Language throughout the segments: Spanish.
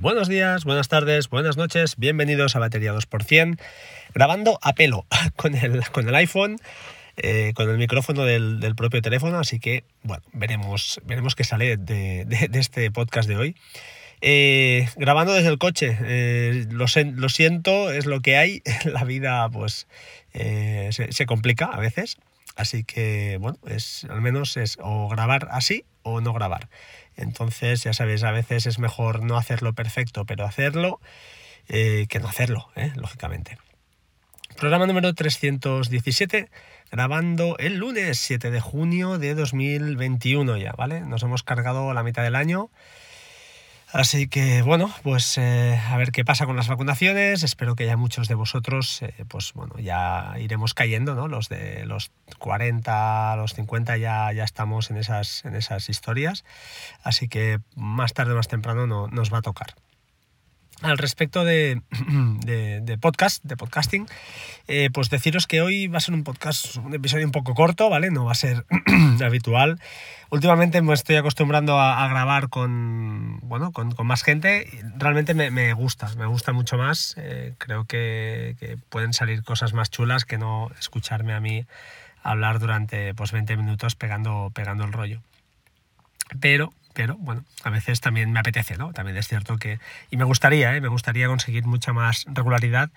Buenos días, buenas tardes, buenas noches, bienvenidos a Batería 2%, grabando a pelo con el, iPhone, eh, con el micrófono del, propio teléfono, así que bueno, veremos, veremos qué sale de, este podcast de hoy. Eh, grabando desde el coche, eh, lo, lo, siento, es lo que hay, la vida pues se, se complica a veces, así que bueno, es, al menos es o grabar así o no grabar. Entonces, ya sabéis, a veces es mejor no hacerlo perfecto, pero hacerlo eh, que no hacerlo, ¿eh? lógicamente. Programa número 317, grabando el lunes 7 de junio de 2021 ya, ¿vale? Nos hemos cargado la mitad del año. Así que bueno, pues eh, a ver qué pasa con las vacunaciones. Espero que ya muchos de vosotros, eh, pues bueno, ya iremos cayendo, ¿no? Los de los 40, los 50 ya, ya estamos en esas, en esas historias. Así que más tarde o más temprano no, nos va a tocar. Al respecto de, podcast, de podcasting, eh, pues deciros que hoy va a ser un podcast, un episodio un poco corto, ¿vale? No va a ser habitual. Últimamente me estoy acostumbrando a, grabar con, bueno, con, más gente. Realmente me, gusta, me gusta mucho más. Eh, creo que, pueden salir cosas más chulas que no escucharme a mí hablar durante pues, 20 minutos pegando, pegando el rollo. Pero pero bueno, a veces también me apetece, ¿no? También es cierto que, y me gustaría, ¿eh? me gustaría conseguir mucha más regularidad,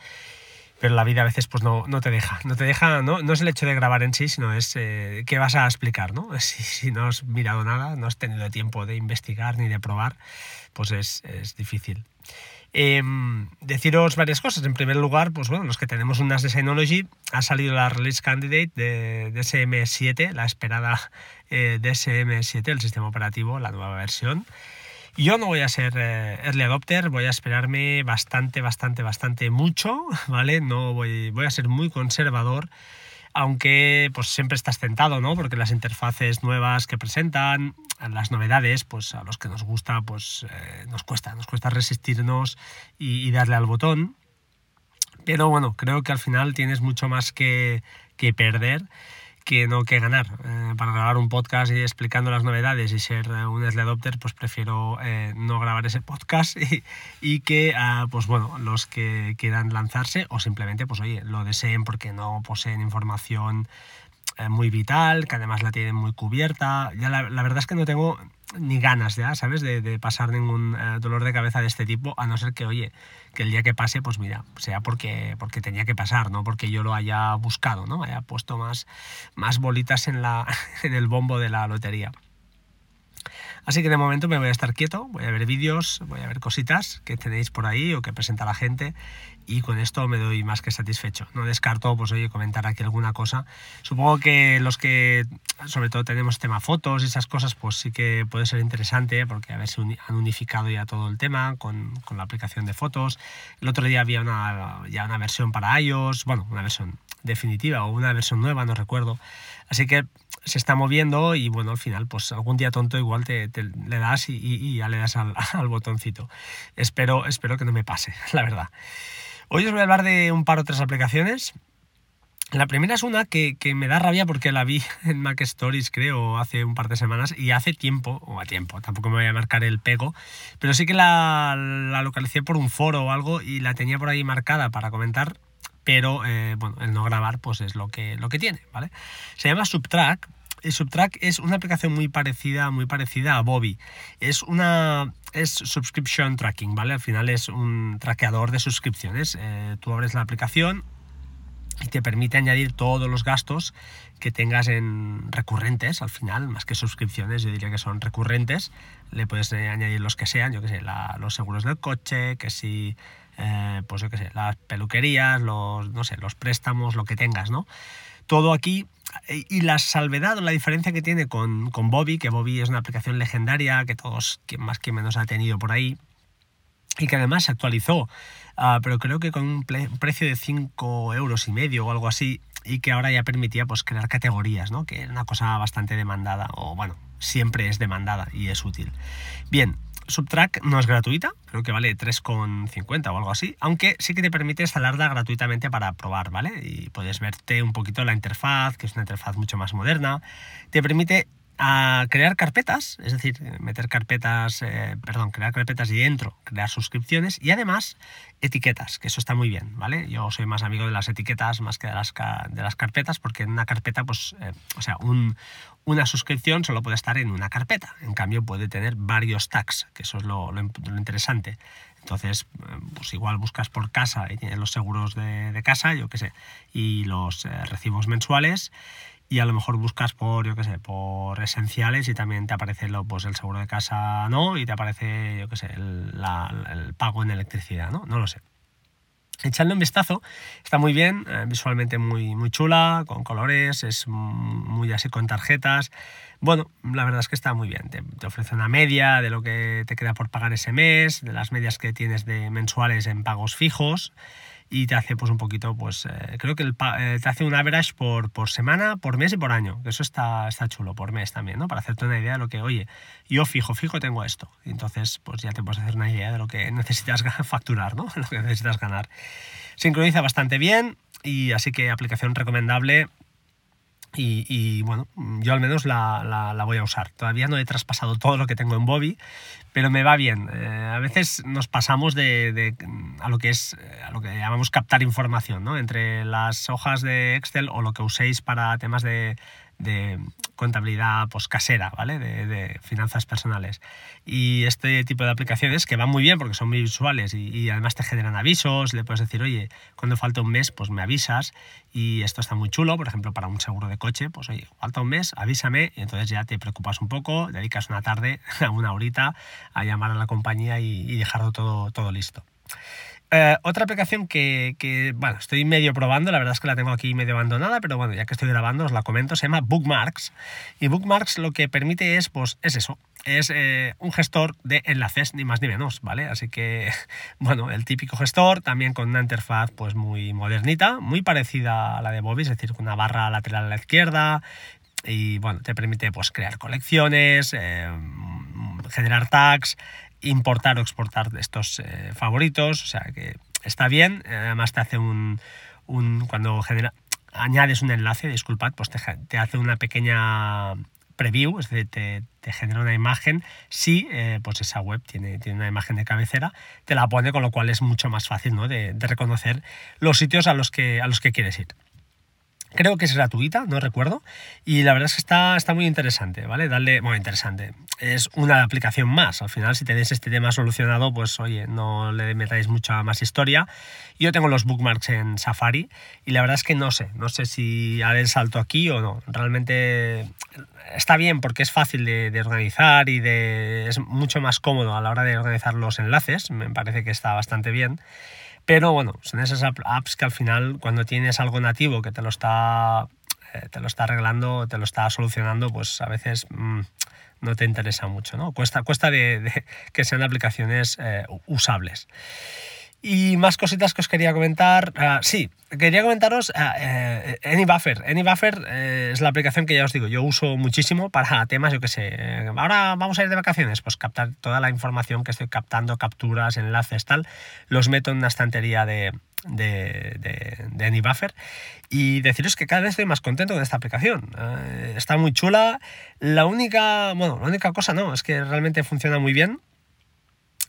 pero la vida a veces pues no, no te deja, no te deja, no, no es el hecho de grabar en sí, sino es eh, qué vas a explicar, ¿no? Si, si, no has mirado nada, no has tenido tiempo de investigar ni de probar, pues es, es difícil. Em, deciros varias cosas. En primer lugar, pues bueno, los que tenemos un NAS de Synology, ha salido la release candidate de DSM7, la esperada eh, DSM7, el sistema operativo, la nueva versión. Yo no voy a ser eh, early adopter, voy a esperarme bastante, bastante, bastante mucho, ¿vale? No voy, voy a ser muy conservador aunque pues siempre estás tentado, ¿no? Porque las interfaces nuevas que presentan, las novedades, pues a los que nos gusta, pues eh, nos cuesta, nos cuesta resistirnos y, darle al botón. Pero bueno, creo que al final tienes mucho más que, que perder que no que ganar. Eh, para grabar un podcast y explicando las novedades y ser eh, un early adopter, pues prefiero eh, no grabar ese podcast y, que, ah, pues bueno, los que quieran lanzarse o simplemente, pues oye, lo deseen porque no poseen información muy vital, que además la tienen muy cubierta. Ya la, verdad es que no tengo ni ganas ya, ¿sabes? De, pasar ningún eh, dolor de cabeza de este tipo, a no ser que, oye, que el día que pase, pues mira, sea porque, porque tenía que pasar, no porque yo lo haya buscado, ¿no? Haya puesto más, más bolitas en, la, en el bombo de la lotería. Así que de momento me voy a estar quieto, voy a ver vídeos, voy a ver cositas que tenéis por ahí o que presenta la gente y con esto me doy más que satisfecho. No descarto, pues oye, comentar aquí alguna cosa. Supongo que los que sobre todo tenemos tema fotos y esas cosas, pues sí que puede ser interesante porque a ver si han unificado ya todo el tema con, con la aplicación de fotos. El otro día había una, ya una versión para iOS, bueno, una versión definitiva o una versión nueva, no recuerdo. Así que se está moviendo y bueno, al final, pues algún día tonto igual te, le das y, ya le das al, al, botoncito. Espero, espero que no me pase, la verdad. Hoy os voy a hablar de un par o tres aplicaciones. La primera es una que, que, me da rabia porque la vi en Mac Stories, creo, hace un par de semanas y hace tiempo, o a tiempo, tampoco me voy a marcar el pego, pero sí que la, la localicé por un foro o algo y la tenía por ahí marcada para comentar pero eh, bueno, el no grabar pues es lo que, lo que tiene, ¿vale? Se llama Subtrack. Subtrack es una aplicación muy parecida, muy parecida a Bobby. Es una es subscription tracking, ¿vale? Al final es un traqueador de suscripciones. Eh, tú abres la aplicación y te permite añadir todos los gastos que tengas en recurrentes al final, más que suscripciones, yo diría que son recurrentes. Le puedes eh, añadir los que sean, yo que sé, los seguros del coche, que si eh, pues yo qué sé, las peluquerías, los, no sé, los préstamos, lo que tengas, ¿no? Todo aquí. Y la salvedad o la diferencia que tiene con, con Bobby, que Bobby es una aplicación legendaria que todos, quien más que menos ha tenido por ahí, y que además se actualizó, ah, pero creo que con un precio de 5 euros y medio o algo así, y que ahora ya permitía pues crear categorías, ¿no? Que era una cosa bastante demandada, o bueno, siempre es demandada y es útil. Bien, Subtrack no es gratuita, creo que vale 3,50 o algo así, aunque sí que te permite instalarla gratuitamente para probar, ¿vale? Y puedes verte un poquito la interfaz, que es una interfaz mucho más moderna. Te permite a crear carpetas, es decir, meter carpetas, eh, perdón, crear carpetas y dentro crear suscripciones y además etiquetas, que eso está muy bien, ¿vale? Yo soy más amigo de las etiquetas más que de las, de las carpetas, porque en una carpeta, pues, eh, o sea, una suscripción solo puede estar en una carpeta, en cambio puede tener varios tags, que eso es lo, interesante. Entonces, eh, pues igual buscas por casa y tienes los seguros de, de casa, yo qué sé, y los recibos mensuales y a lo mejor buscas por, yo qué sé, por esenciales y también te aparece lo, pues el seguro de casa no y te aparece, yo qué sé, el, pago en electricidad, ¿no? No lo sé. Echando un vistazo, está muy bien, eh, visualmente muy, muy chula, con colores, es muy así con tarjetas. Bueno, la verdad es que está muy bien. Te, te, ofrece una media de lo que te queda por pagar ese mes, de las medias que tienes de mensuales en pagos fijos y te hace pues un poquito, pues eh, creo que eh, te hace un average por, por semana, por mes y por año, eso está, está chulo, por mes también, ¿no? Para hacerte una idea de lo que, oye, yo fijo, fijo tengo esto. Y entonces pues ya te puedes hacer una idea de lo que necesitas facturar, ¿no? lo que necesitas ganar. Sincroniza bastante bien y así que aplicación recomendable y, bueno, yo al menos la, la, voy a usar. Todavía no he traspasado todo lo que tengo en Bobby, pero me va bien. Eh, a veces nos pasamos de, de, a lo que es a lo que llamamos captar información, ¿no? Entre las hojas de Excel o lo que uséis para temas de, de contabilidad pues, casera, ¿vale? De, finanzas personales. Y este tipo de aplicaciones que van muy bien porque son muy visuales y, además te generan avisos, le puedes decir, oye, cuando falta un mes, pues me avisas y esto está muy chulo, por ejemplo, para un seguro de coche, pues oye, falta un mes, avísame y entonces ya te preocupas un poco, dedicas una tarde, una horita a llamar a la compañía y, y dejarlo todo, todo listo. Eh, otra aplicación que, bueno, estoy medio probando, la verdad es que la tengo aquí medio abandonada, pero bueno, ya que estoy grabando os la comento, se llama Bookmarks. Y Bookmarks lo que permite es, pues, es eso, es eh, un gestor de enlaces, ni más ni menos, ¿vale? Así que, bueno, el típico gestor, también con una interfaz pues muy modernita, muy parecida a la de Bobby, es decir, con una barra lateral a la izquierda, y bueno, te permite pues crear colecciones, eh, generar tags, importar o exportar estos eh, favoritos, o sea que está bien, además te hace un, cuando genera, añades un enlace, disculpad, pues te, hace una pequeña preview, es decir, te, genera una imagen, si eh, pues esa web tiene, tiene, una imagen de cabecera, te la pone, con lo cual es mucho más fácil ¿no? de, de reconocer los sitios a los que, a los que quieres ir. Creo que es gratuita, no recuerdo. Y la verdad es que está, está muy interesante, ¿vale? Darle, bueno, interesante. Es una aplicación más. Al final, si tenéis este tema solucionado, pues oye, no le metáis mucha más historia. Yo tengo los bookmarks en Safari y la verdad es que no sé, no sé si haré el salto aquí o no. Realmente está bien porque es fácil de, de organizar y de, es mucho más cómodo a la hora de organizar los enlaces. Me parece que está bastante bien. Pero bueno, son esas apps que al final cuando tienes algo nativo que te lo está, eh, te lo está arreglando, te lo está solucionando, pues a veces mm, no te interesa mucho, ¿no? Cuesta, cuesta de, que sean aplicaciones eh, usables. Y más cositas que os quería comentar. Ah, sí, quería comentaros uh, eh, AnyBuffer. AnyBuffer eh, es la aplicación que ya os digo, yo uso muchísimo para temas, yo qué sé. Eh, ahora vamos a ir de vacaciones, pues captar toda la información que estoy captando, capturas, enlaces, tal, los meto en una estantería de, de, de, AnyBuffer y deciros que cada vez estoy más contento con esta aplicación. está muy chula. La única, bueno, la única cosa no, es que realmente funciona muy bien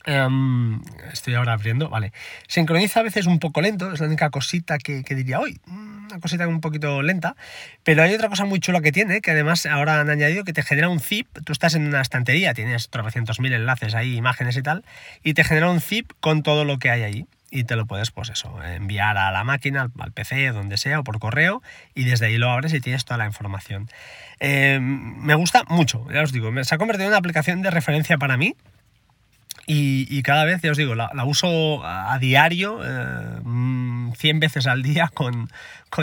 Em, estoy ahora abriendo, vale. Sincroniza a veces un poco lento, es la única cosita que, diría hoy. Una cosita un poquito lenta. Pero hay otra cosa muy chula que tiene, que además ahora han añadido que te genera un zip. Tú estás en una estantería, tienes 300.000 enlaces ahí, imágenes y tal, y te genera un zip con todo lo que hay ahí. Y te lo puedes, pues eso, enviar a la máquina, al, PC, donde sea, o por correo, y desde ahí lo abres y tienes toda la información. Em, me gusta mucho, ya os digo, se ha convertido en una aplicación de referencia para mí y, cada vez, ya os digo, la, uso a, diario, 100 eh, veces al día con,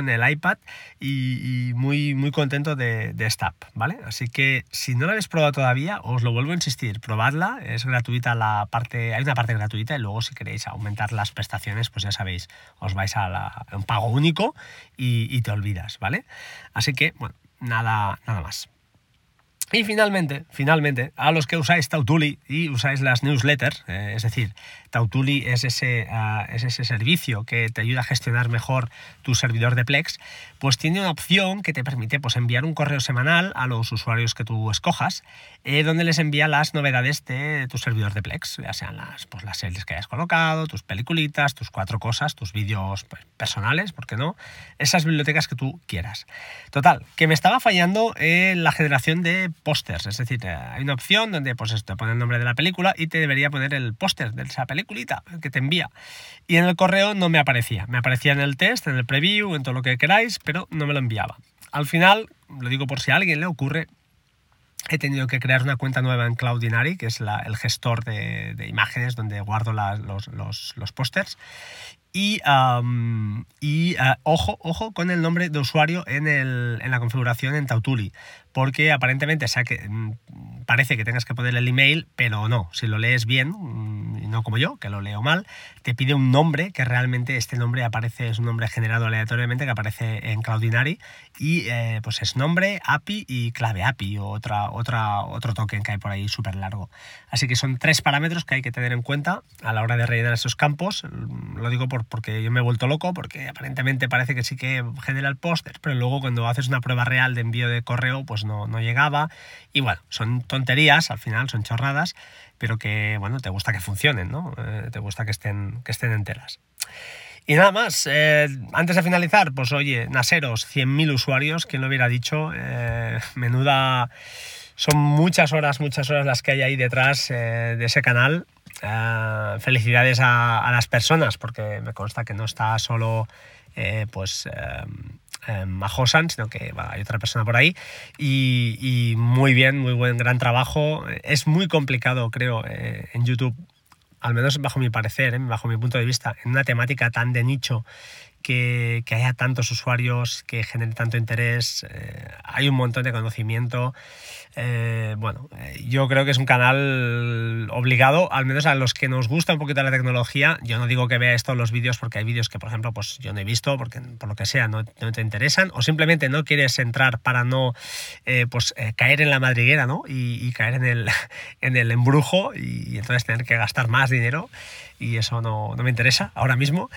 el iPad y, muy, muy contento de, esta app, ¿vale? Así que si no la habéis probado todavía, os lo vuelvo a insistir, probadla, es gratuita la parte, hay una parte gratuita y luego si queréis aumentar las prestaciones, pues ya sabéis, os vais a, un pago único y, y te olvidas, ¿vale? Así que, bueno, nada, nada más. Y finalmente, finalmente, a los que usáis Tautuli y usáis las newsletters, eh, es decir, Tautuli es ese, ah, es ese servicio que te ayuda a gestionar mejor tu servidor de Plex, pues tiene una opción que te permite pues, enviar un correo semanal a los usuarios que tú escojas, eh, donde les envía las novedades de tu servidor de Plex, ya sean las, pues, las series que hayas colocado, tus peliculitas, tus cuatro cosas, tus vídeos pues, personales, ¿por qué no? Esas bibliotecas que tú quieras. Total, que me estaba fallando eh, la generación de pósters. Es decir, hay una opción donde pues esto, pone el nombre de la película y te debería poner el póster de esa peliculita que te envía. Y en el correo no me aparecía. Me aparecía en el test, en el preview, en todo lo que queráis, pero no me lo enviaba. Al final, lo digo por si a alguien le ocurre, he tenido que crear una cuenta nueva en Cloudinary, que es el gestor de, imágenes donde guardo los, los, los pósters. Y, y ah, ojo, ojo con el nombre de usuario en, el, en la configuración en Tautuli, porque aparentemente sea que, mm, parece que tengas que poner el email, pero no, si lo lees bien, mm, no como yo, que lo leo mal, te pide un nombre que realmente este nombre aparece, es un nombre generado aleatoriamente que aparece en Cloudinary y eh, pues es nombre, API y clave API o otra, otra, otro token que hay por ahí súper largo. Así que son tres parámetros que hay que tener en cuenta a la hora de rellenar esos campos. Lo digo por, porque yo me he vuelto loco, porque aparentemente parece que sí que genera el póster, pero luego cuando haces una prueba real de envío de correo, pues no, llegaba. Y bueno, son tonterías, al final son chorradas, pero que, bueno, te gusta que funcionen, ¿no? Eh, te gusta que estén, que estén enteras. Y nada más, eh, antes de finalizar, pues oye, Naseros, 100.000 usuarios, quien lo hubiera dicho, eh, menuda... Son muchas horas, muchas horas las que hay ahí detrás de ese canal. felicidades a, a, las personas, porque me consta que no está solo pues eh, Majosan, sino que hay otra persona por ahí. Y, muy bien, muy buen, gran trabajo. Es muy complicado, creo, eh, en YouTube, al menos bajo mi parecer, eh, bajo mi punto de vista, en una temática tan de nicho que, haya tantos usuarios, que genere tanto interés, eh, hay un montón de conocimiento. Eh, bueno, eh, yo creo que es un canal obligado, al menos a los que nos gusta un poquito la tecnología. Yo no digo que veáis todos los vídeos porque hay vídeos que, por ejemplo, pues yo no he visto porque por lo que sea no, te interesan o simplemente no quieres entrar para no pues, caer en la madriguera ¿no? y, caer en el, en el embrujo y entonces tener que gastar más dinero y eso no, no me interesa ahora mismo.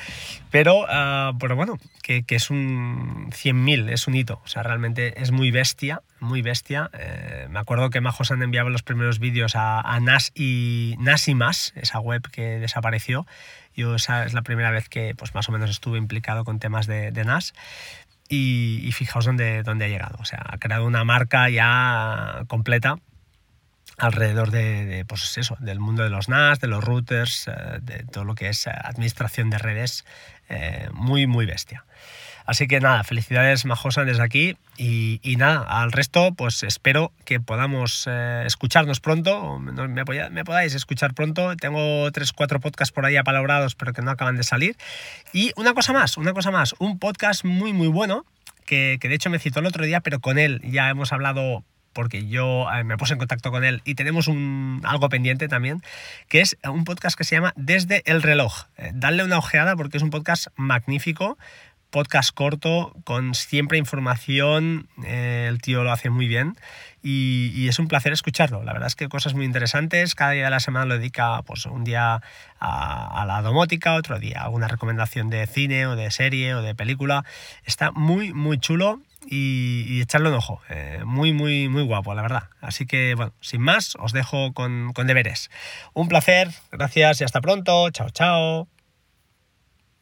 Pero, uh, pero bueno, que, que, es un 100.000, es un hito. O sea, realmente es muy bestia, muy bestia. Eh, me acuerdo que Majos han enviado los primeros vídeos a, NAS y NAS y más, esa web que desapareció. Yo esa es la primera vez que pues más o menos estuve implicado con temas de, de NAS. Y, y, fijaos dónde, dónde ha llegado. O sea, ha creado una marca ya completa alrededor de, pues eso, del mundo de los NAS, de los routers, eh, de todo lo que es eh, administración de redes, eh, muy, muy bestia. Así que nada, felicidades Majosa desde aquí y, nada, al resto pues espero que podamos escucharnos pronto, me, me, podáis escuchar pronto, tengo tres, cuatro podcasts por ahí apalabrados pero que no acaban de salir. Y una cosa más, una cosa más, un podcast muy muy bueno que, que de hecho me citó el otro día pero con él ya hemos hablado porque yo eh, me puse en contacto con él y tenemos un, algo pendiente también, que es un podcast que se llama Desde el reloj. Eh, Dale una ojeada porque es un podcast magnífico, podcast corto, con siempre información, eh, el tío lo hace muy bien y, es un placer escucharlo. La verdad es que cosas muy interesantes, cada día de la semana lo dedica pues, un día a, a la domótica, otro día a alguna recomendación de cine o de serie o de película. Está muy, muy chulo y, echarle un ojo. Eh, muy, muy, muy guapo, la verdad. Así que, bueno, sin más, os dejo con, con deberes. Un placer, gracias y hasta pronto. Chao, chao.